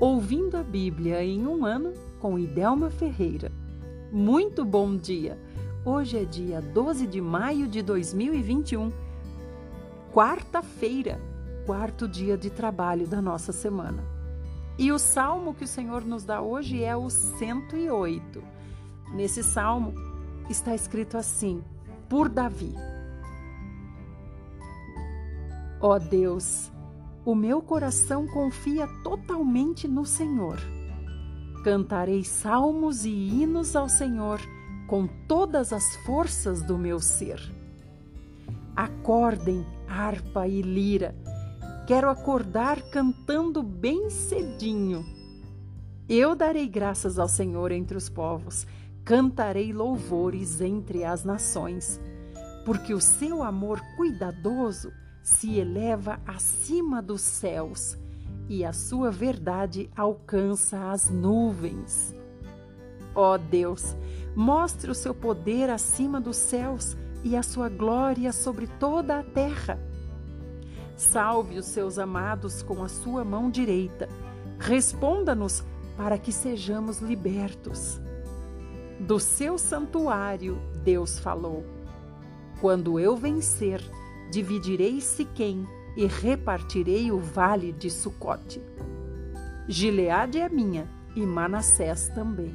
Ouvindo a Bíblia em um ano com Idelma Ferreira. Muito bom dia! Hoje é dia 12 de maio de 2021, quarta-feira, quarto dia de trabalho da nossa semana. E o salmo que o Senhor nos dá hoje é o 108. Nesse salmo está escrito assim: por Davi. Ó oh Deus, o meu coração confia totalmente no Senhor. Cantarei salmos e hinos ao Senhor com todas as forças do meu ser. Acordem, harpa e lira. Quero acordar cantando bem cedinho. Eu darei graças ao Senhor entre os povos, cantarei louvores entre as nações, porque o seu amor cuidadoso se eleva acima dos céus e a sua verdade alcança as nuvens. Ó oh Deus, mostre o seu poder acima dos céus e a sua glória sobre toda a terra. Salve os seus amados com a sua mão direita. Responda-nos para que sejamos libertos. Do seu santuário, Deus falou: Quando eu vencer, dividirei Siquém e repartirei o vale de Sucote. Gileade é minha e Manassés também.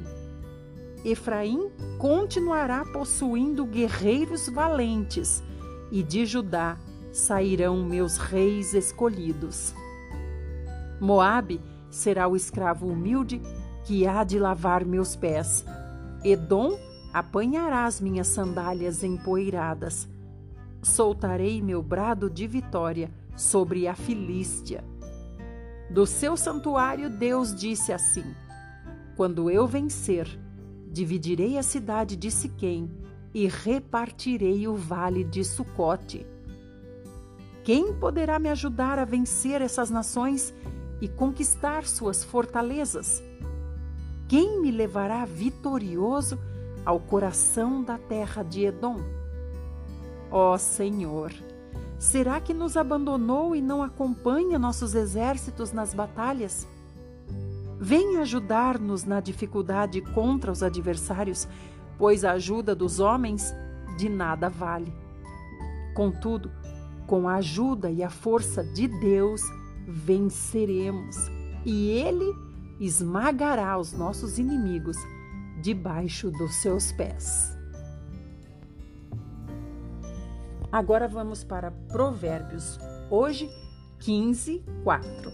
Efraim continuará possuindo guerreiros valentes, e de Judá sairão meus reis escolhidos. Moabe será o escravo humilde que há de lavar meus pés. Edom apanhará as minhas sandálias empoeiradas soltarei meu brado de vitória sobre a Filístia. Do seu santuário, Deus disse assim: Quando eu vencer, dividirei a cidade de Siquém e repartirei o vale de Sucote. Quem poderá me ajudar a vencer essas nações e conquistar suas fortalezas? Quem me levará vitorioso ao coração da terra de Edom? Ó oh, Senhor, será que nos abandonou e não acompanha nossos exércitos nas batalhas? Venha ajudar-nos na dificuldade contra os adversários, pois a ajuda dos homens de nada vale. Contudo, com a ajuda e a força de Deus, venceremos, e Ele esmagará os nossos inimigos debaixo dos seus pés. Agora vamos para Provérbios, hoje 15, 4.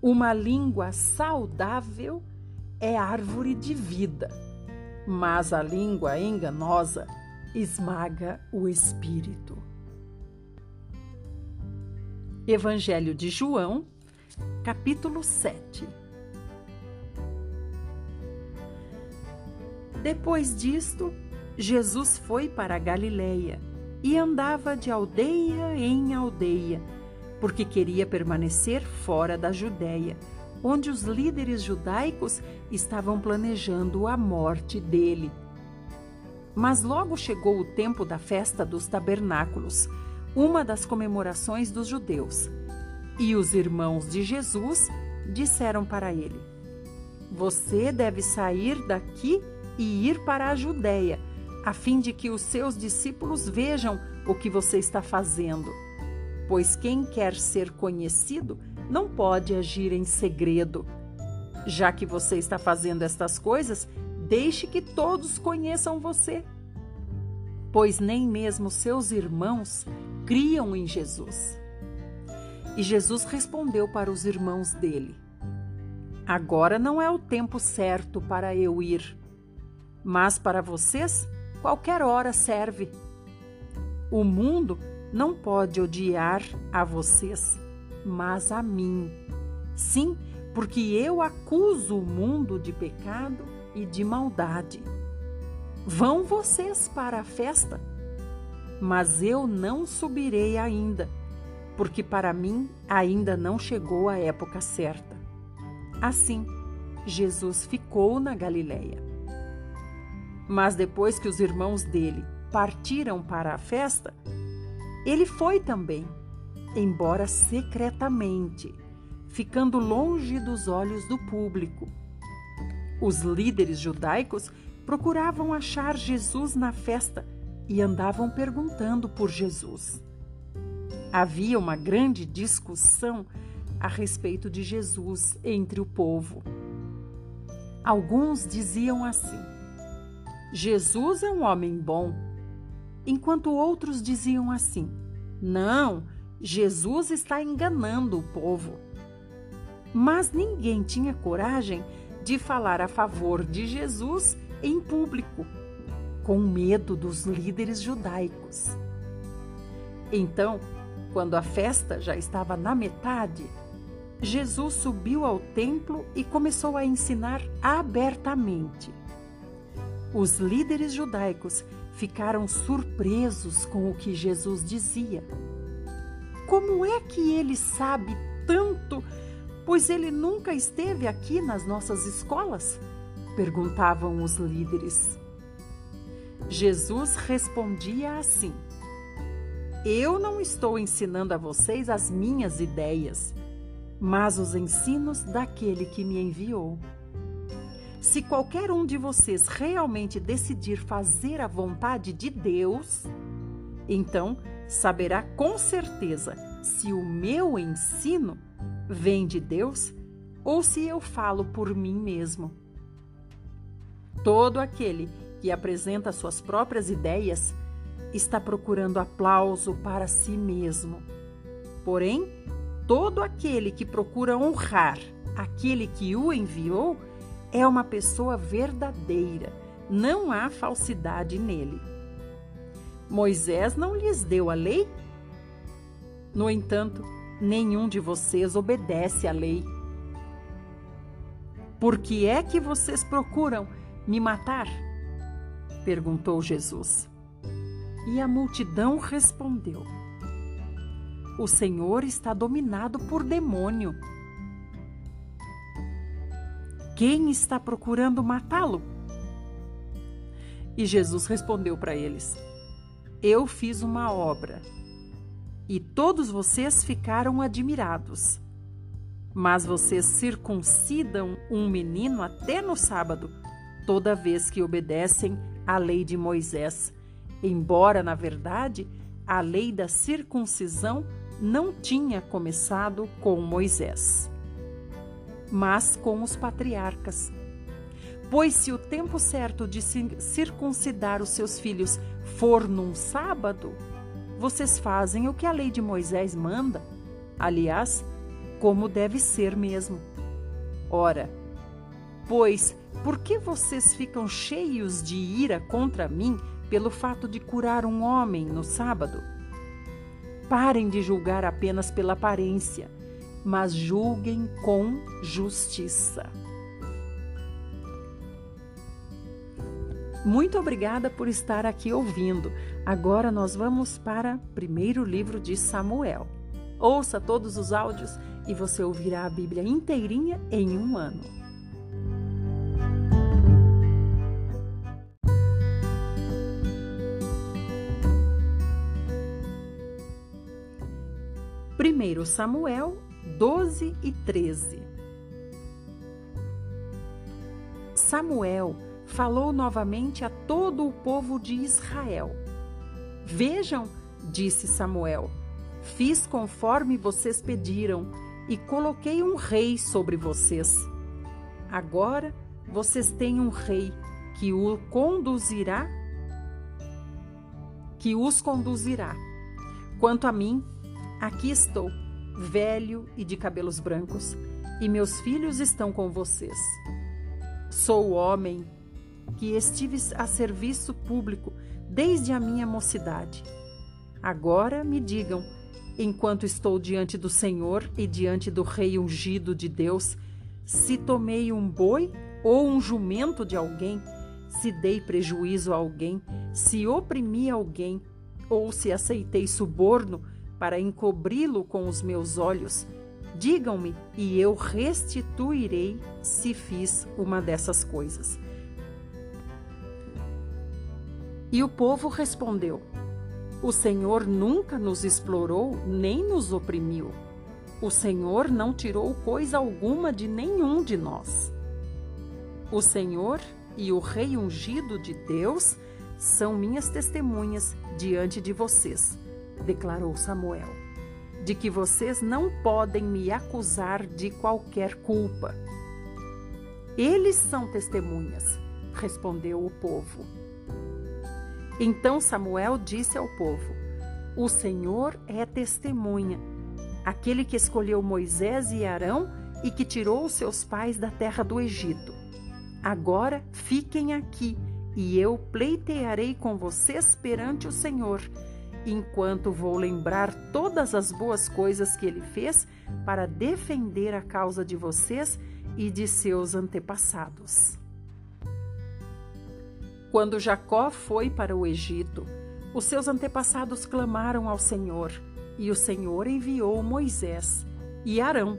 Uma língua saudável é árvore de vida, mas a língua enganosa esmaga o espírito. Evangelho de João, capítulo 7. Depois disto, Jesus foi para a Galiléia e andava de aldeia em aldeia, porque queria permanecer fora da Judéia, onde os líderes judaicos estavam planejando a morte dele. Mas logo chegou o tempo da festa dos tabernáculos, uma das comemorações dos judeus. E os irmãos de Jesus disseram para ele: Você deve sair daqui e ir para a Judéia a fim de que os seus discípulos vejam o que você está fazendo. Pois quem quer ser conhecido não pode agir em segredo. Já que você está fazendo estas coisas, deixe que todos conheçam você. Pois nem mesmo seus irmãos criam em Jesus. E Jesus respondeu para os irmãos dele: Agora não é o tempo certo para eu ir, mas para vocês qualquer hora serve. O mundo não pode odiar a vocês, mas a mim. Sim, porque eu acuso o mundo de pecado e de maldade. Vão vocês para a festa? Mas eu não subirei ainda, porque para mim ainda não chegou a época certa. Assim, Jesus ficou na Galileia. Mas depois que os irmãos dele partiram para a festa, ele foi também, embora secretamente. ficando longe dos olhos do público. Os líderes judaicos procuravam achar Jesus na festa e andavam perguntando por Jesus. Havia uma grande discussão a respeito de Jesus entre o povo. Alguns diziam assim: Jesus é um homem bom, enquanto outros diziam assim: Não, Jesus está enganando o povo. Mas ninguém tinha coragem de falar a favor de Jesus em público, com medo dos líderes judaicos. Então, quando a festa já estava na metade, Jesus subiu ao templo e começou a ensinar abertamente. Os líderes judaicos ficaram surpresos com o que Jesus dizia. Como é que ele sabe tanto, pois ele nunca esteve aqui nas nossas escolas? perguntavam os líderes. Jesus respondia assim: Eu não estou ensinando a vocês as minhas ideias mas os ensinos daquele que me enviou. Se qualquer um de vocês realmente decidir fazer a vontade de Deus, então saberá com certeza se o meu ensino vem de Deus ou se eu falo por mim mesmo. Todo aquele que apresenta suas próprias ideias está procurando aplauso para si mesmo. Porém, todo aquele que procura honrar aquele que o enviou é uma pessoa verdadeira, não há falsidade nele. Moisés não lhes deu a lei? No entanto, nenhum de vocês obedece à lei. Por que é que vocês procuram me matar? perguntou Jesus. E a multidão respondeu: o Senhor está dominado por demônio. Quem está procurando matá-lo? E Jesus respondeu para eles: Eu fiz uma obra. E todos vocês ficaram admirados. Mas vocês circuncidam um menino até no sábado, toda vez que obedecem à lei de Moisés, embora, na verdade, a lei da circuncisão não tinha começado com Moisés, mas com os patriarcas. Pois se o tempo certo de circuncidar os seus filhos for num sábado, vocês fazem o que a lei de Moisés manda, aliás, como deve ser mesmo. Ora, pois por que vocês ficam cheios de ira contra mim pelo fato de curar um homem no sábado? Parem de julgar apenas pela aparência, mas julguem com justiça. Muito obrigada por estar aqui ouvindo. Agora nós vamos para o primeiro livro de Samuel. Ouça todos os áudios e você ouvirá a Bíblia inteirinha em um ano. 1 Samuel 12 e 13 Samuel falou novamente a todo o povo de Israel. Vejam, disse Samuel, fiz conforme vocês pediram e coloquei um rei sobre vocês. Agora vocês têm um rei que o conduzirá, que os conduzirá. Quanto a mim, Aqui estou, velho e de cabelos brancos, e meus filhos estão com vocês. Sou o homem que estive a serviço público desde a minha mocidade. Agora me digam, enquanto estou diante do Senhor e diante do Rei ungido de Deus, se tomei um boi ou um jumento de alguém, se dei prejuízo a alguém, se oprimi alguém, ou se aceitei suborno para encobri-lo com os meus olhos. Digam-me e eu restituirei se fiz uma dessas coisas. E o povo respondeu: O Senhor nunca nos explorou nem nos oprimiu. O Senhor não tirou coisa alguma de nenhum de nós. O Senhor e o Rei ungido de Deus são minhas testemunhas diante de vocês, declarou Samuel, de que vocês não podem me acusar de qualquer culpa. Eles são testemunhas, respondeu o povo. Então Samuel disse ao povo: O Senhor é testemunha, aquele que escolheu Moisés e Arão e que tirou seus pais da terra do Egito. Agora fiquem aqui e eu pleitearei com vocês perante o Senhor, enquanto vou lembrar todas as boas coisas que ele fez para defender a causa de vocês e de seus antepassados. Quando Jacó foi para o Egito, os seus antepassados clamaram ao Senhor, e o Senhor enviou Moisés e Arão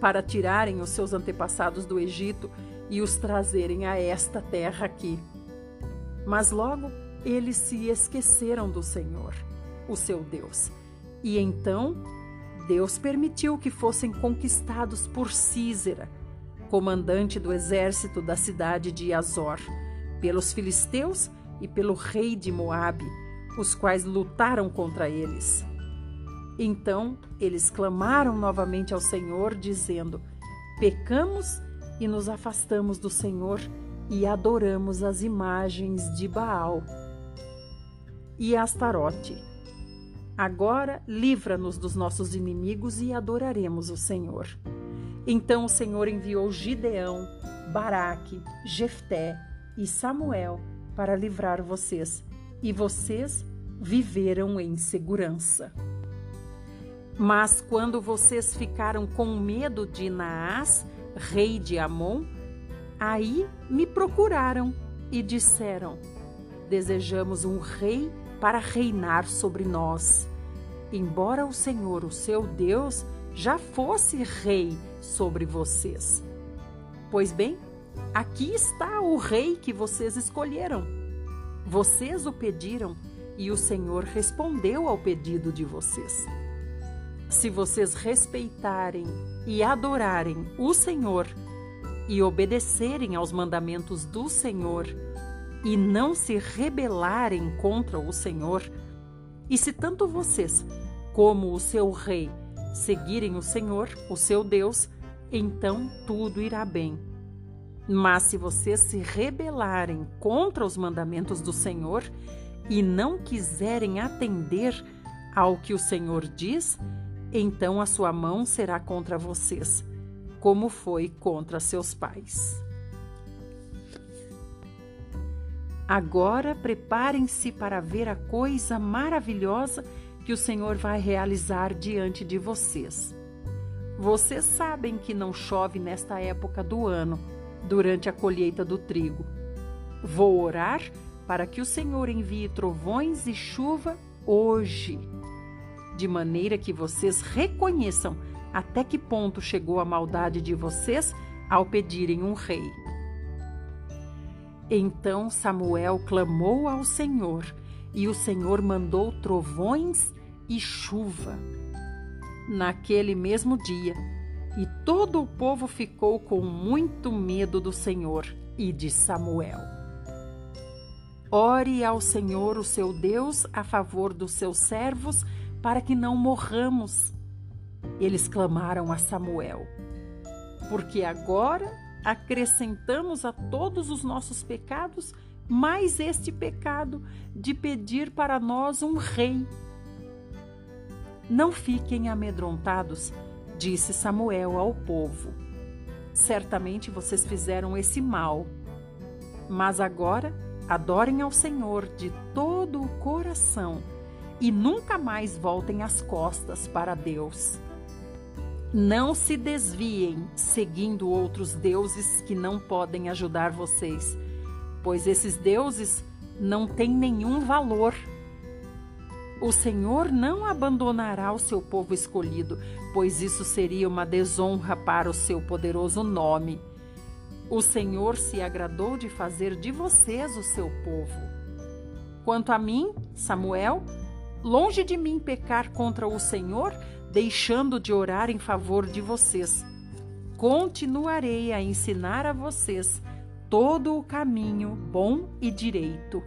para tirarem os seus antepassados do Egito e os trazerem a esta terra aqui. Mas logo eles se esqueceram do Senhor, o seu Deus. E então Deus permitiu que fossem conquistados por Císera, comandante do exército da cidade de Azor, pelos filisteus e pelo rei de Moabe, os quais lutaram contra eles. Então eles clamaram novamente ao Senhor, dizendo: Pecamos e nos afastamos do Senhor e adoramos as imagens de Baal e Astarote. Agora livra-nos dos nossos inimigos e adoraremos o Senhor. Então o Senhor enviou Gideão, Baraque, Jefté e Samuel para livrar vocês, e vocês viveram em segurança. Mas quando vocês ficaram com medo de Naás, rei de Amon, aí me procuraram e disseram: Desejamos um rei para reinar sobre nós. Embora o Senhor, o seu Deus, já fosse rei sobre vocês. Pois bem, aqui está o rei que vocês escolheram. Vocês o pediram e o Senhor respondeu ao pedido de vocês. Se vocês respeitarem e adorarem o Senhor e obedecerem aos mandamentos do Senhor e não se rebelarem contra o Senhor, e se tanto vocês como o seu rei seguirem o Senhor, o seu Deus, então tudo irá bem. Mas se vocês se rebelarem contra os mandamentos do Senhor e não quiserem atender ao que o Senhor diz, então a sua mão será contra vocês, como foi contra seus pais. Agora preparem-se para ver a coisa maravilhosa que o Senhor vai realizar diante de vocês. Vocês sabem que não chove nesta época do ano, durante a colheita do trigo. Vou orar para que o Senhor envie trovões e chuva hoje, de maneira que vocês reconheçam até que ponto chegou a maldade de vocês ao pedirem um rei. Então Samuel clamou ao Senhor e o Senhor mandou trovões e chuva. Naquele mesmo dia, e todo o povo ficou com muito medo do Senhor e de Samuel. Ore ao Senhor, o seu Deus, a favor dos seus servos, para que não morramos. Eles clamaram a Samuel, porque agora acrescentamos a todos os nossos pecados mais este pecado de pedir para nós um rei. Não fiquem amedrontados, disse Samuel ao povo. Certamente vocês fizeram esse mal, mas agora adorem ao Senhor de todo o coração e nunca mais voltem as costas para Deus. Não se desviem seguindo outros deuses que não podem ajudar vocês pois esses deuses não têm nenhum valor. O Senhor não abandonará o seu povo escolhido, pois isso seria uma desonra para o seu poderoso nome. O Senhor se agradou de fazer de vocês o seu povo. Quanto a mim, Samuel, longe de mim pecar contra o Senhor, deixando de orar em favor de vocês. Continuarei a ensinar a vocês todo o caminho bom e direito.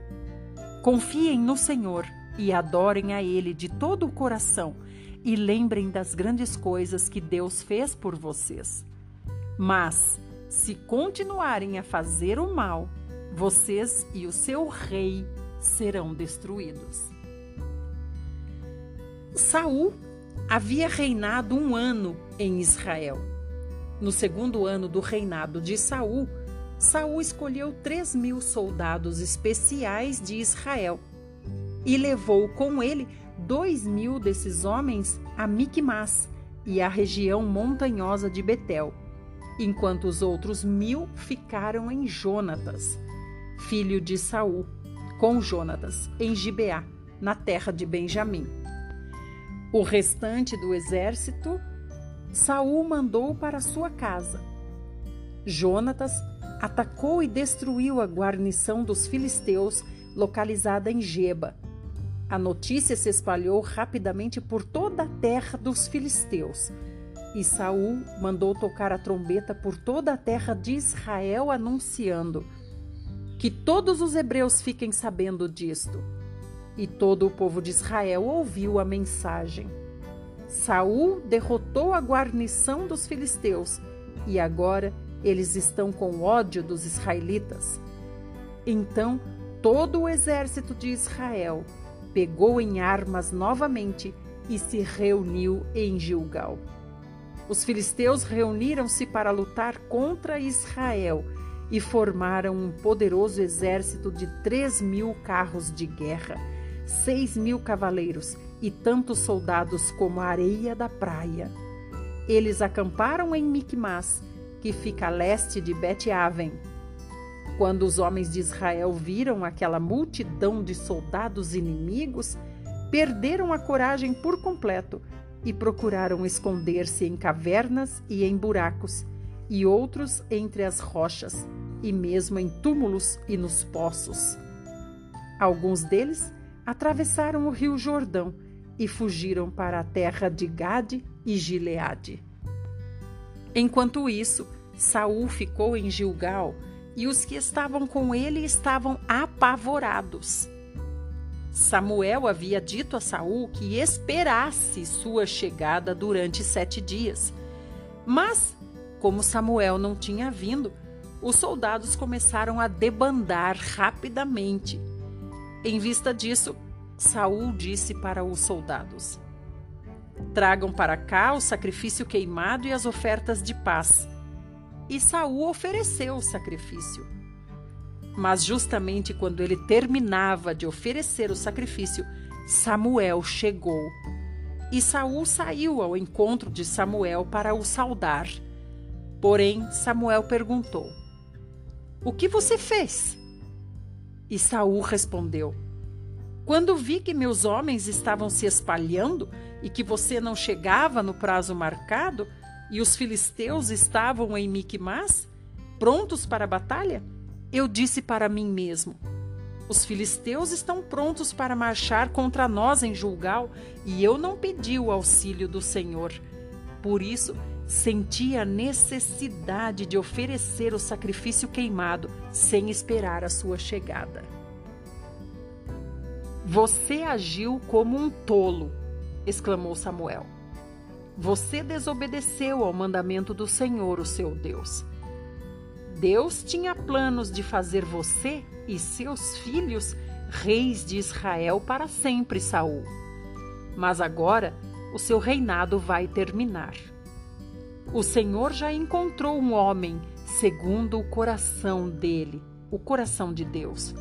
Confiem no Senhor e adorem a Ele de todo o coração e lembrem das grandes coisas que Deus fez por vocês. Mas, se continuarem a fazer o mal, vocês e o seu rei serão destruídos. Saul havia reinado um ano em Israel. No segundo ano do reinado de Saul, Saul escolheu três mil soldados especiais de Israel e levou com ele dois mil desses homens a Micmas e à região montanhosa de Betel, enquanto os outros mil ficaram em Jonatas, filho de Saul, com Jonatas, em Gibeá, na terra de Benjamim. O restante do exército Saul mandou para sua casa. Jonatas atacou e destruiu a guarnição dos filisteus localizada em Geba. A notícia se espalhou rapidamente por toda a terra dos filisteus. E Saul mandou tocar a trombeta por toda a terra de Israel anunciando: Que todos os hebreus fiquem sabendo disto. E todo o povo de Israel ouviu a mensagem. Saul derrotou a guarnição dos filisteus e agora eles estão com ódio dos israelitas. Então todo o exército de Israel pegou em armas novamente e se reuniu em Gilgal. Os filisteus reuniram-se para lutar contra Israel e formaram um poderoso exército de três mil carros de guerra seis mil cavaleiros e tantos soldados como a areia da praia. Eles acamparam em Micmas, que fica a leste de Bet-Aven. Quando os homens de Israel viram aquela multidão de soldados inimigos, perderam a coragem por completo e procuraram esconder-se em cavernas e em buracos, e outros entre as rochas, e mesmo em túmulos e nos poços. Alguns deles atravessaram o rio Jordão e fugiram para a terra de Gade e Gileade. Enquanto isso, Saul ficou em Gilgal e os que estavam com ele estavam apavorados. Samuel havia dito a Saul que esperasse sua chegada durante sete dias. Mas, como Samuel não tinha vindo, os soldados começaram a debandar rapidamente em vista disso, Saul disse para os soldados: Tragam para cá o sacrifício queimado e as ofertas de paz. E Saul ofereceu o sacrifício. Mas justamente quando ele terminava de oferecer o sacrifício, Samuel chegou. E Saul saiu ao encontro de Samuel para o saudar. Porém, Samuel perguntou: O que você fez? E Saul respondeu: Quando vi que meus homens estavam se espalhando e que você não chegava no prazo marcado, e os filisteus estavam em Miquimás, prontos para a batalha, eu disse para mim mesmo: Os filisteus estão prontos para marchar contra nós em Julgal, e eu não pedi o auxílio do Senhor. Por isso, sentia a necessidade de oferecer o sacrifício queimado sem esperar a sua chegada. Você agiu como um tolo, exclamou Samuel. Você desobedeceu ao mandamento do Senhor, o seu Deus. Deus tinha planos de fazer você e seus filhos reis de Israel para sempre, Saul. Mas agora o seu reinado vai terminar. O Senhor já encontrou um homem segundo o coração dele, o coração de Deus,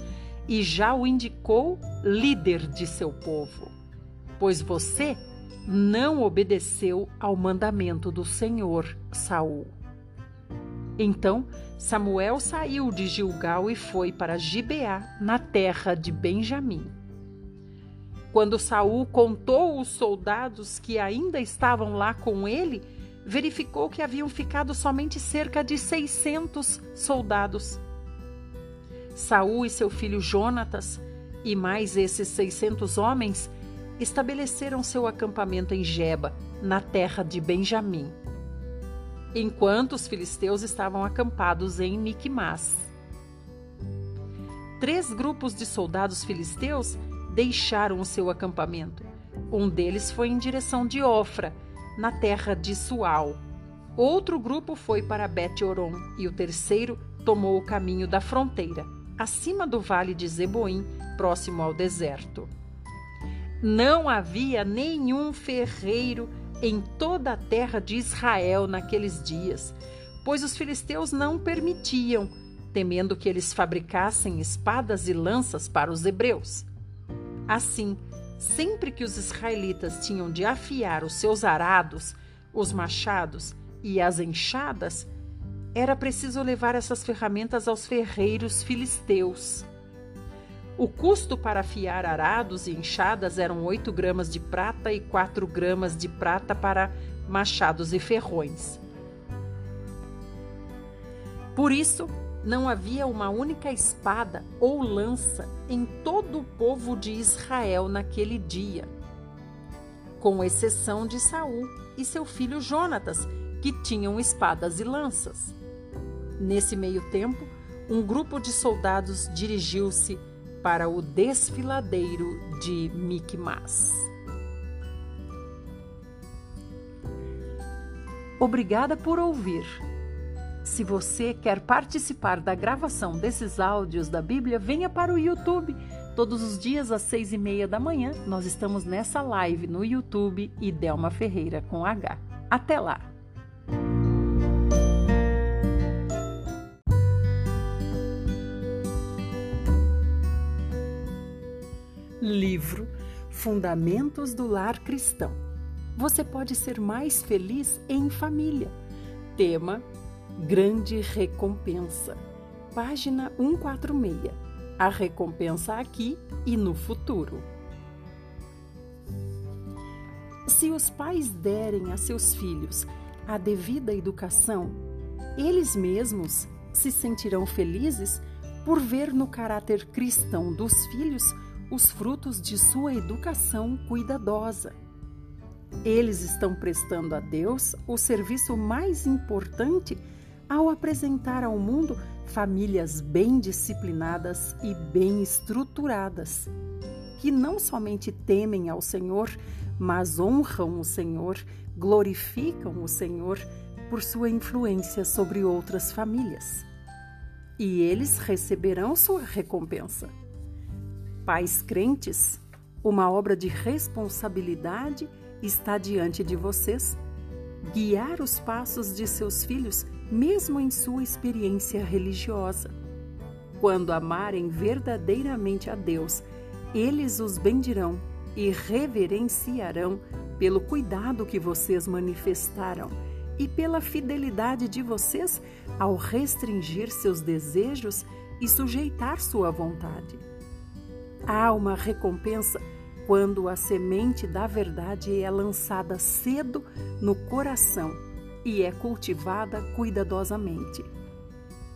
e já o indicou líder de seu povo. Pois você não obedeceu ao mandamento do Senhor, Saul. Então Samuel saiu de Gilgal e foi para Gibeá, na terra de Benjamim. Quando Saul contou os soldados que ainda estavam lá com ele, verificou que haviam ficado somente cerca de 600 soldados. Saul e seu filho Jonatas e mais esses 600 homens estabeleceram seu acampamento em Geba, na terra de Benjamim, enquanto os filisteus estavam acampados em Miquimás. Três grupos de soldados filisteus deixaram o seu acampamento. Um deles foi em direção de Ofra, na terra de Sual. Outro grupo foi para Bet-Oron e o terceiro tomou o caminho da fronteira, acima do vale de Zeboim, próximo ao deserto. Não havia nenhum ferreiro em toda a terra de Israel naqueles dias, pois os filisteus não permitiam, temendo que eles fabricassem espadas e lanças para os hebreus. Assim, sempre que os israelitas tinham de afiar os seus arados, os machados e as enxadas, era preciso levar essas ferramentas aos ferreiros filisteus. O custo para afiar arados e enxadas eram 8 gramas de prata e 4 gramas de prata para machados e ferrões. Por isso, não havia uma única espada ou lança em todo o povo de Israel naquele dia, com exceção de Saul e seu filho Jonatas, que tinham espadas e lanças. Nesse meio tempo, um grupo de soldados dirigiu-se para o desfiladeiro de Micmas. Obrigada por ouvir. Se você quer participar da gravação desses áudios da Bíblia, venha para o YouTube. Todos os dias às seis e meia da manhã, nós estamos nessa live no YouTube e Delma Ferreira com H. Até lá! Livro Fundamentos do Lar Cristão. Você pode ser mais feliz em família. Tema Grande Recompensa. Página 146. A recompensa aqui e no futuro. Se os pais derem a seus filhos a devida educação, eles mesmos se sentirão felizes por ver no caráter cristão dos filhos os frutos de sua educação cuidadosa. Eles estão prestando a Deus o serviço mais importante ao apresentar ao mundo famílias bem disciplinadas e bem estruturadas, que não somente temem ao Senhor, mas honram o Senhor, glorificam o Senhor por sua influência sobre outras famílias. E eles receberão sua recompensa. Pais crentes, uma obra de responsabilidade está diante de vocês. Guiar os passos de seus filhos, mesmo em sua experiência religiosa. Quando amarem verdadeiramente a Deus, eles os bendirão e reverenciarão pelo cuidado que vocês manifestaram e pela fidelidade de vocês ao restringir seus desejos e sujeitar sua vontade. Há uma recompensa quando a semente da verdade é lançada cedo no coração e é cultivada cuidadosamente.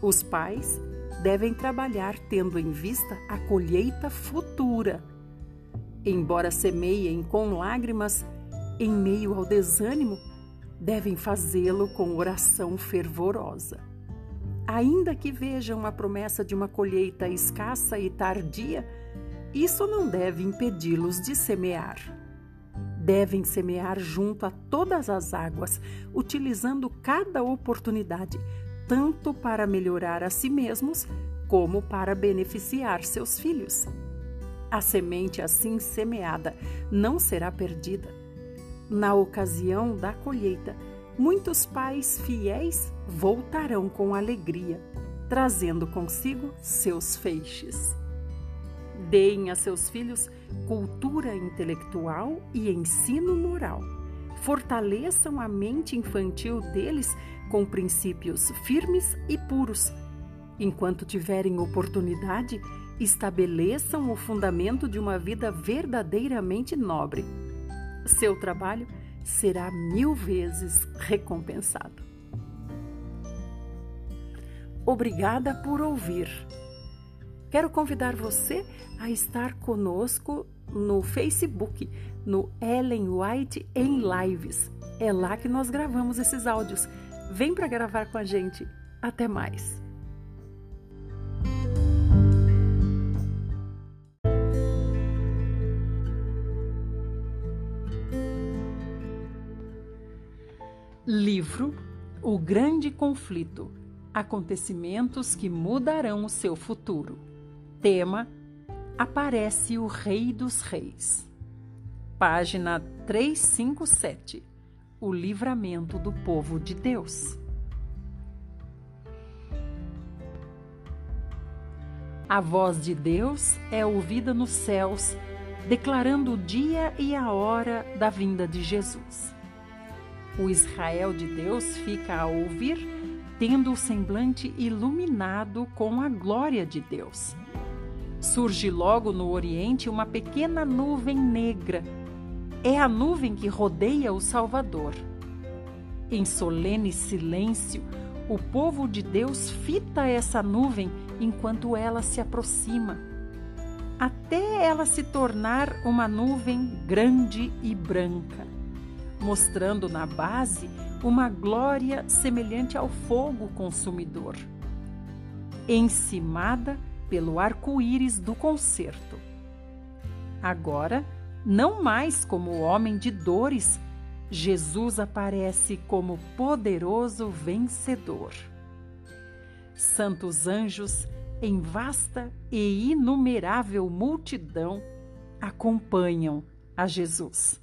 Os pais devem trabalhar tendo em vista a colheita futura. Embora semeiem com lágrimas em meio ao desânimo, devem fazê-lo com oração fervorosa. Ainda que vejam a promessa de uma colheita escassa e tardia, isso não deve impedi-los de semear. Devem semear junto a todas as águas, utilizando cada oportunidade, tanto para melhorar a si mesmos como para beneficiar seus filhos. A semente assim semeada não será perdida. Na ocasião da colheita, muitos pais fiéis voltarão com alegria, trazendo consigo seus feixes. Deem a seus filhos cultura intelectual e ensino moral. Fortaleçam a mente infantil deles com princípios firmes e puros. Enquanto tiverem oportunidade, estabeleçam o fundamento de uma vida verdadeiramente nobre. Seu trabalho será mil vezes recompensado. Obrigada por ouvir. Quero convidar você a estar conosco no Facebook, no Ellen White em Lives. É lá que nós gravamos esses áudios. Vem para gravar com a gente. Até mais. Livro O Grande Conflito Acontecimentos que mudarão o seu futuro. Tema: Aparece o Rei dos Reis. Página 357 O livramento do povo de Deus. A voz de Deus é ouvida nos céus, declarando o dia e a hora da vinda de Jesus. O Israel de Deus fica a ouvir, tendo o semblante iluminado com a glória de Deus. Surge logo no Oriente uma pequena nuvem negra. É a nuvem que rodeia o Salvador. Em solene silêncio, o povo de Deus fita essa nuvem enquanto ela se aproxima, até ela se tornar uma nuvem grande e branca mostrando na base uma glória semelhante ao fogo consumidor, encimada pelo arco-íris do concerto. Agora, não mais como homem de dores, Jesus aparece como poderoso vencedor. Santos anjos, em vasta e inumerável multidão, acompanham a Jesus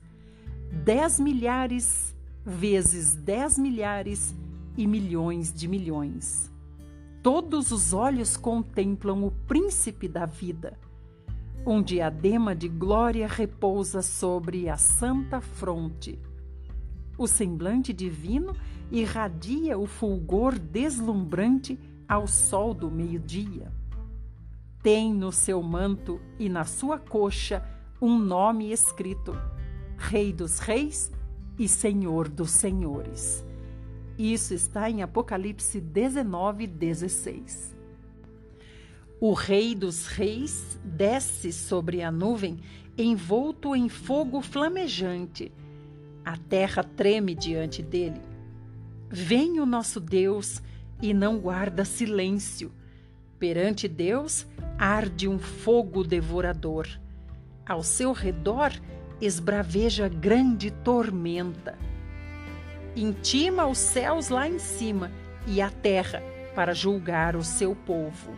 dez milhares vezes dez milhares e milhões de milhões. Todos os olhos contemplam o príncipe da vida. Um diadema de glória repousa sobre a santa fronte. O semblante divino irradia o fulgor deslumbrante ao sol do meio-dia. Tem no seu manto e na sua coxa um nome escrito Rei dos Reis e Senhor dos Senhores. Isso está em Apocalipse 19, 16. O Rei dos Reis desce sobre a nuvem, envolto em fogo flamejante. A terra treme diante dele. Vem o nosso Deus e não guarda silêncio. Perante Deus arde um fogo devorador. Ao seu redor esbraveja grande tormenta. Intima os céus lá em cima e a terra para julgar o seu povo.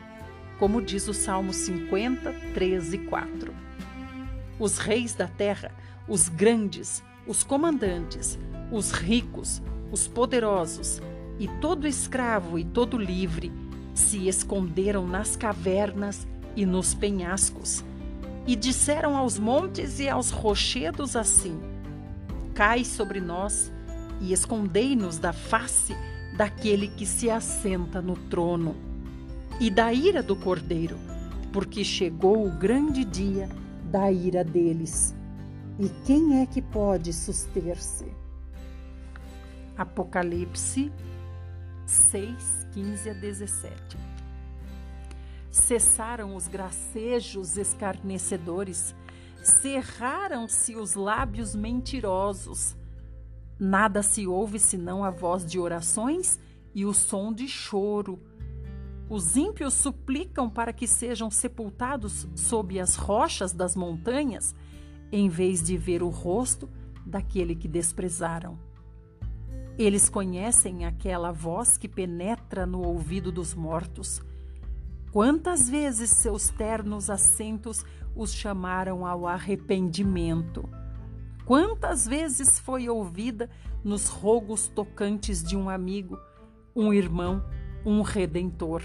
Como diz o Salmo 50, 13 e 4. Os reis da terra, os grandes, os comandantes, os ricos, os poderosos e todo escravo e todo livre se esconderam nas cavernas e nos penhascos e disseram aos montes e aos rochedos assim: Cai sobre nós e escondei-nos da face daquele que se assenta no trono e da ira do cordeiro, porque chegou o grande dia da ira deles. E quem é que pode suster-se? Apocalipse 6, 15 a 17 cessaram os gracejos escarnecedores, cerraram-se os lábios mentirosos. Nada se ouve senão a voz de orações e o som de choro. Os ímpios suplicam para que sejam sepultados sob as rochas das montanhas, em vez de ver o rosto daquele que desprezaram. Eles conhecem aquela voz que penetra no ouvido dos mortos Quantas vezes seus ternos assentos os chamaram ao arrependimento? Quantas vezes foi ouvida nos rogos tocantes de um amigo, um irmão, um redentor?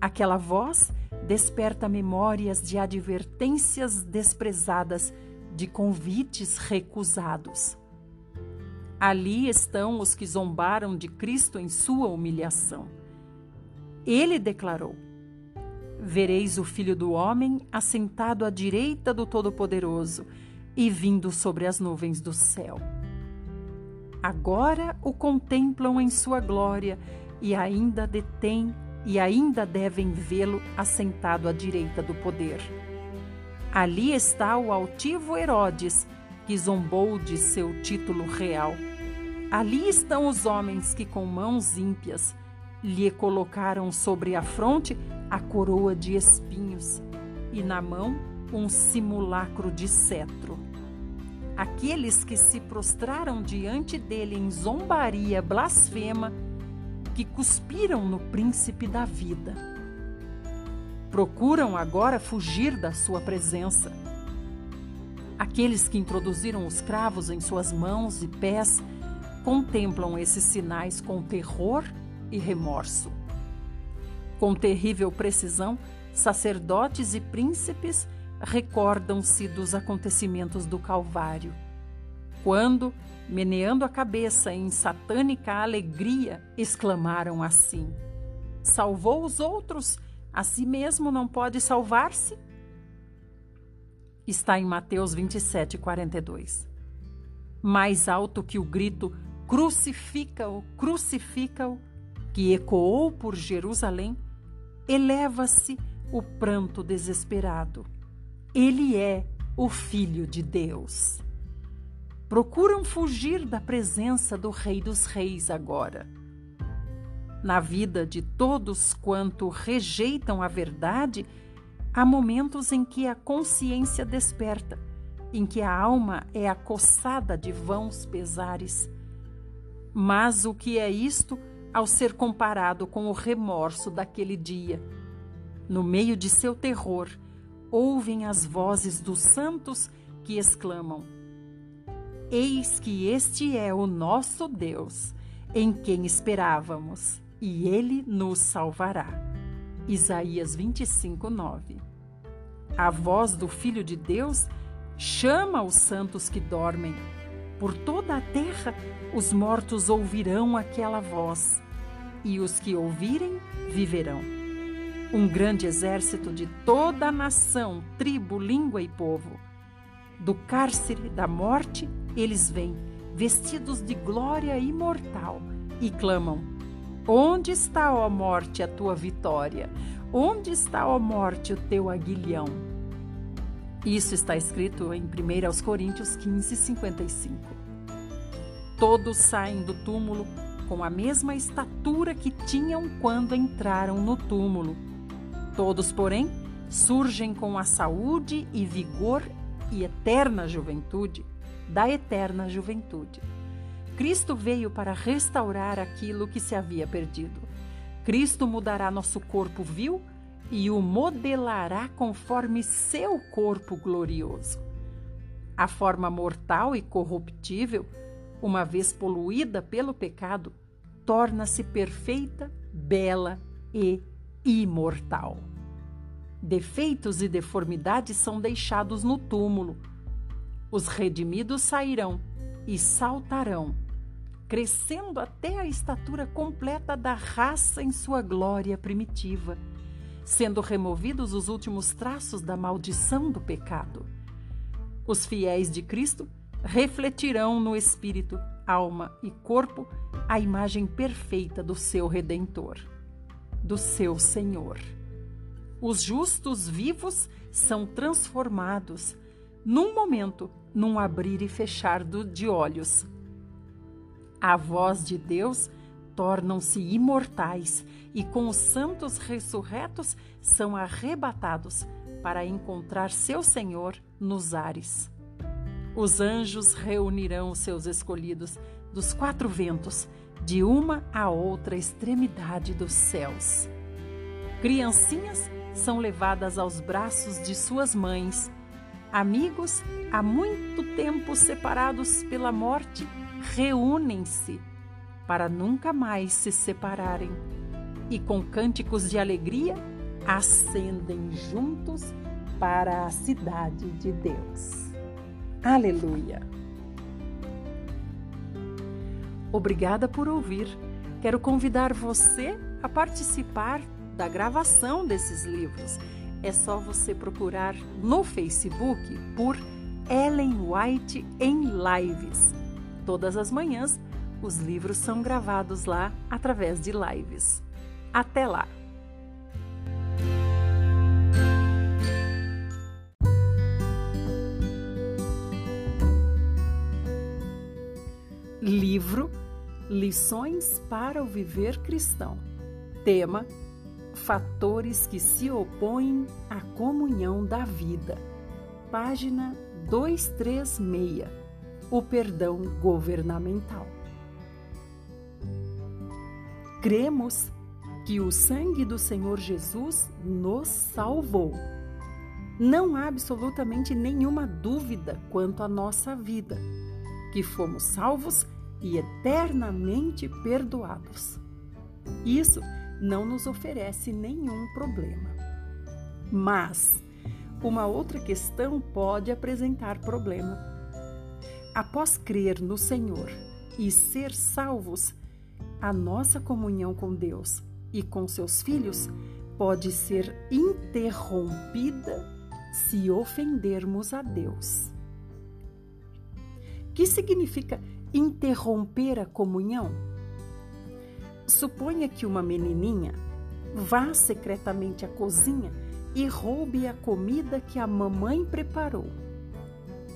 Aquela voz desperta memórias de advertências desprezadas, de convites recusados. Ali estão os que zombaram de Cristo em sua humilhação. Ele declarou: vereis o Filho do Homem assentado à direita do Todo-Poderoso e vindo sobre as nuvens do céu. Agora o contemplam em sua glória e ainda detêm e ainda devem vê-lo assentado à direita do poder. Ali está o altivo Herodes, que zombou de seu título real. Ali estão os homens que, com mãos ímpias, lhe colocaram sobre a fronte a coroa de espinhos e na mão um simulacro de cetro. Aqueles que se prostraram diante dele em zombaria blasfema, que cuspiram no príncipe da vida. Procuram agora fugir da sua presença. Aqueles que introduziram os cravos em suas mãos e pés contemplam esses sinais com terror e remorso. Com terrível precisão, sacerdotes e príncipes recordam-se dos acontecimentos do Calvário. Quando, meneando a cabeça em satânica alegria, exclamaram assim: Salvou os outros, a si mesmo não pode salvar-se? Está em Mateus 27, 42. Mais alto que o grito: Crucifica-o, crucifica-o, que ecoou por Jerusalém, eleva-se o pranto desesperado. Ele é o Filho de Deus. Procuram fugir da presença do Rei dos Reis agora. Na vida de todos quanto rejeitam a verdade, há momentos em que a consciência desperta, em que a alma é acossada de vãos pesares. Mas o que é isto ao ser comparado com o remorso daquele dia? No meio de seu terror, ouvem as vozes dos santos que exclamam: Eis que este é o nosso Deus, em quem esperávamos, e ele nos salvará. Isaías 25, 9. A voz do Filho de Deus chama os santos que dormem. Por toda a terra, os mortos ouvirão aquela voz, e os que ouvirem viverão. Um grande exército de toda a nação, tribo, língua e povo. Do cárcere da morte eles vêm, vestidos de glória imortal, e clamam: Onde está, ó morte, a tua vitória? Onde está, ó morte, o teu aguilhão? Isso está escrito em 1 Coríntios 15, 55. Todos saem do túmulo com a mesma estatura que tinham quando entraram no túmulo. Todos, porém, surgem com a saúde e vigor e eterna juventude da eterna juventude. Cristo veio para restaurar aquilo que se havia perdido. Cristo mudará nosso corpo vil e o modelará conforme seu corpo glorioso. A forma mortal e corruptível, uma vez poluída pelo pecado, torna-se perfeita, bela e imortal. Defeitos e deformidades são deixados no túmulo os redimidos sairão e saltarão, crescendo até a estatura completa da raça em sua glória primitiva, sendo removidos os últimos traços da maldição do pecado. Os fiéis de Cristo refletirão no espírito, alma e corpo a imagem perfeita do seu redentor, do seu Senhor. Os justos vivos são transformados num momento, num abrir e fechar de olhos. A voz de Deus tornam-se imortais e com os santos ressurretos são arrebatados para encontrar seu Senhor nos ares. Os anjos reunirão seus escolhidos dos quatro ventos, de uma a outra extremidade dos céus. Criancinhas são levadas aos braços de suas mães Amigos, há muito tempo separados pela morte, reúnem-se para nunca mais se separarem e, com cânticos de alegria, ascendem juntos para a cidade de Deus. Aleluia! Obrigada por ouvir. Quero convidar você a participar da gravação desses livros. É só você procurar no Facebook por Ellen White em Lives. Todas as manhãs, os livros são gravados lá através de lives. Até lá! Livro Lições para o Viver Cristão. Tema: Fatores que se opõem à comunhão da vida. Página 236. O perdão governamental. Cremos que o sangue do Senhor Jesus nos salvou. Não há absolutamente nenhuma dúvida quanto à nossa vida, que fomos salvos e eternamente perdoados. Isso não nos oferece nenhum problema. Mas uma outra questão pode apresentar problema. Após crer no Senhor e ser salvos, a nossa comunhão com Deus e com seus filhos pode ser interrompida se ofendermos a Deus. Que significa interromper a comunhão? Suponha que uma menininha vá secretamente à cozinha e roube a comida que a mamãe preparou.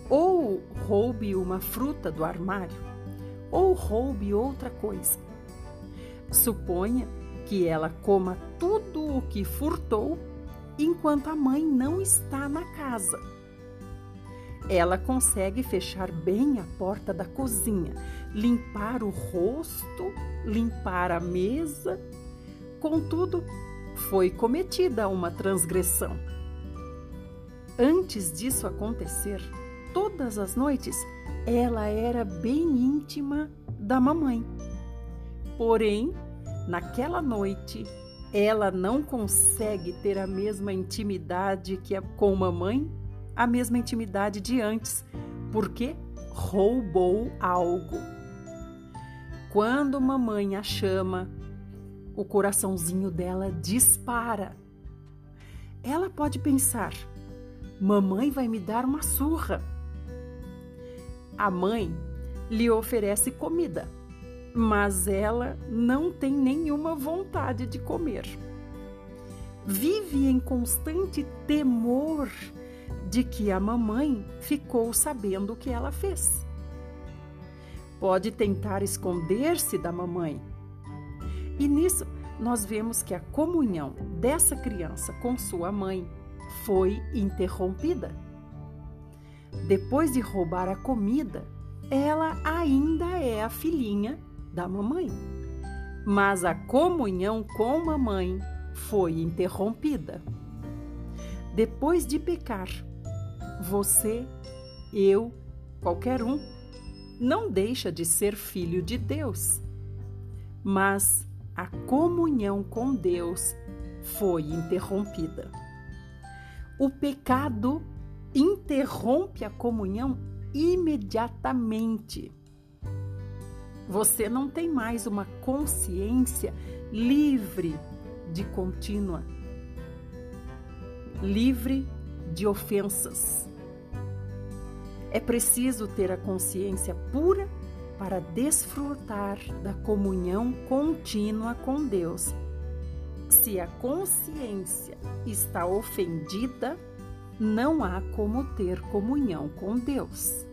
Ou roube uma fruta do armário, ou roube outra coisa. Suponha que ela coma tudo o que furtou enquanto a mãe não está na casa. Ela consegue fechar bem a porta da cozinha, limpar o rosto, limpar a mesa. Contudo, foi cometida uma transgressão. Antes disso acontecer, todas as noites ela era bem íntima da mamãe. Porém, naquela noite, ela não consegue ter a mesma intimidade que com mamãe, a mesma intimidade de antes, porque roubou algo. Quando mamãe a chama, o coraçãozinho dela dispara. Ela pode pensar: mamãe vai me dar uma surra. A mãe lhe oferece comida mas ela não tem nenhuma vontade de comer. Vive em constante temor de que a mamãe ficou sabendo o que ela fez. Pode tentar esconder-se da mamãe. E nisso nós vemos que a comunhão dessa criança com sua mãe foi interrompida. Depois de roubar a comida, ela ainda é a filhinha da mamãe. Mas a comunhão com a mamãe foi interrompida. Depois de pecar, você, eu, qualquer um, não deixa de ser filho de Deus. Mas a comunhão com Deus foi interrompida. O pecado interrompe a comunhão imediatamente. Você não tem mais uma consciência livre de contínua, livre de ofensas. É preciso ter a consciência pura para desfrutar da comunhão contínua com Deus. Se a consciência está ofendida, não há como ter comunhão com Deus.